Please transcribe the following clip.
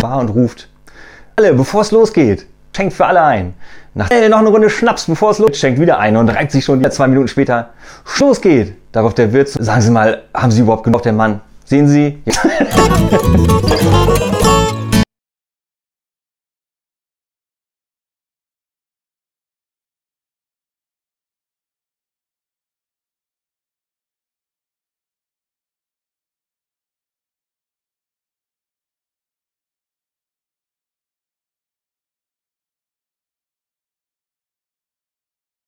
Bar und ruft, alle, bevor es losgeht, schenkt für alle ein. Nach äh, noch eine Runde Schnaps, bevor es losgeht, schenkt wieder ein und reibt sich schon wieder zwei Minuten später, Schluss geht. Darauf der Wirt, sagen Sie mal, haben Sie überhaupt genug, der Mann? Sehen Sie?